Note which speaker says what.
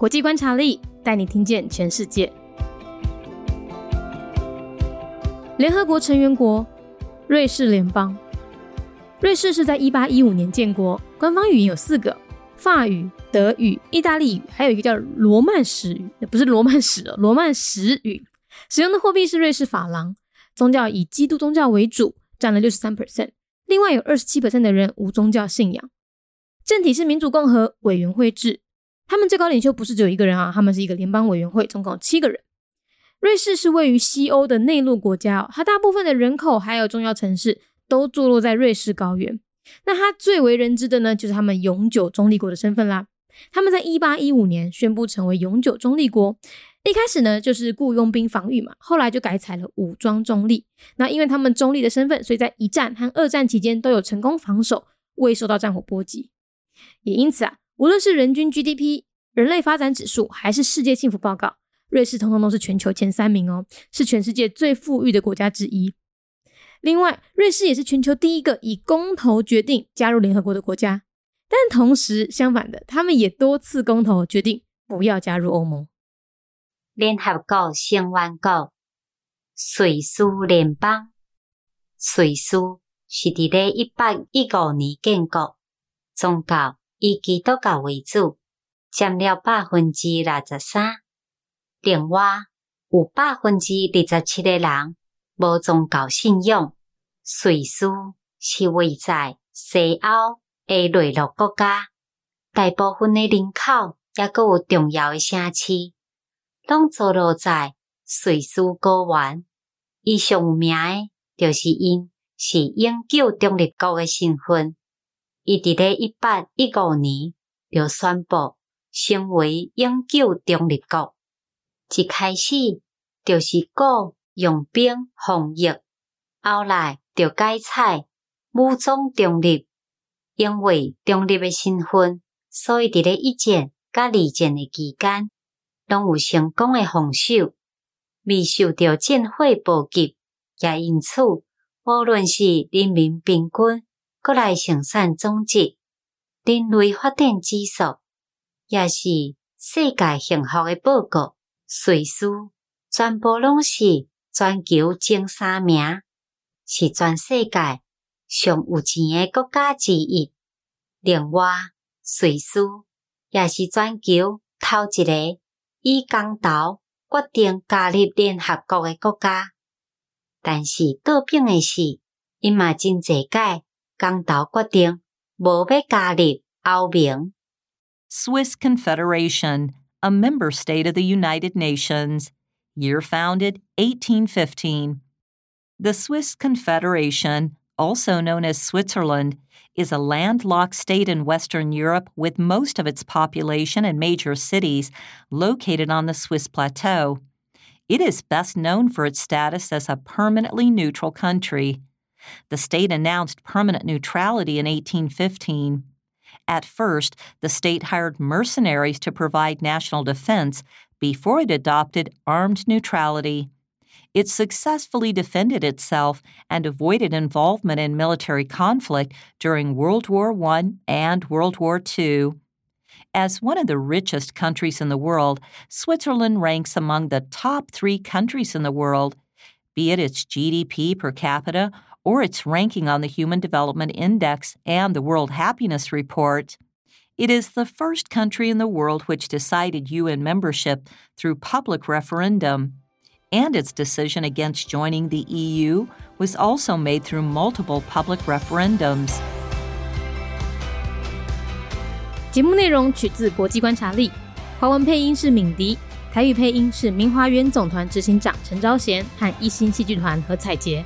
Speaker 1: 国际观察力带你听见全世界。联合国成员国，瑞士联邦。瑞士是在一八一五年建国，官方语言有四个：法语、德语、意大利语，还有一个叫罗曼史语，不是罗曼史哦，罗曼史语。使用的货币是瑞士法郎，宗教以基督宗教为主，占了六十三 percent。另外有二十七 percent 的人无宗教信仰。政体是民主共和委员会制。他们最高领袖不是只有一个人啊，他们是一个联邦委员会，总共七个人。瑞士是位于西欧的内陆国家，它大部分的人口还有重要城市都坐落在瑞士高原。那它最为人知的呢，就是他们永久中立国的身份啦。他们在一八一五年宣布成为永久中立国，一开始呢就是雇佣兵防御嘛，后来就改采了武装中立。那因为他们中立的身份，所以在一战和二战期间都有成功防守，未受到战火波及。也因此啊。无论是人均 GDP、人类发展指数，还是世界幸福报告，瑞士通通都是全球前三名哦，是全世界最富裕的国家之一。另外，瑞士也是全球第一个以公投决定加入联合国的国家。但同时，相反的，他们也多次公投决定不要加入欧盟。
Speaker 2: 联合国成员国瑞士联邦，瑞士是伫咧一八一五年建国，宗教。以基督教为主，占了百分之六十三。另外，有百分之二十七的人无宗教信仰。瑞士是位在西欧的内陆国家，大部分的人口也阁有重要的城市，拢坐落在瑞士高原。伊上有名的，就是因是永久中立国的身份。伊伫咧一八一五年就宣布成为永久中立国，一开始就是国用兵防御，后来就改采武装中立。因为中立的身份，所以伫咧一战甲二战的期间，拢有成功的防守，未受到战火波及。也因此，无论是人民兵军，国内生产总值、人类发展指数，也是世界幸福的报告。瑞士全部拢是全球前三名，是全世界上有钱诶国家之一。另外，瑞士也是全球头一个以公投决定加入联合国诶国家。但是倒病诶是，因嘛真济届。
Speaker 3: Swiss Confederation, a member state of the United Nations. Year founded 1815. The Swiss Confederation, also known as Switzerland, is a landlocked state in Western Europe with most of its population and major cities located on the Swiss plateau. It is best known for its status as a permanently neutral country. The state announced permanent neutrality in 1815. At first, the state hired mercenaries to provide national defense before it adopted armed neutrality. It successfully defended itself and avoided involvement in military conflict during World War I and World War II. As one of the richest countries in the world, Switzerland ranks among the top three countries in the world, be it its GDP per capita or its ranking on the Human Development Index and the World Happiness Report. It is the first country in the world which decided UN membership through public referendum. And its decision against joining the EU was also made through multiple public referendums.
Speaker 1: 节目内容取自国际观察力，华文配音是敏迪，台语配音是明华园总团执行长陈昭贤和一星戏剧团何彩杰。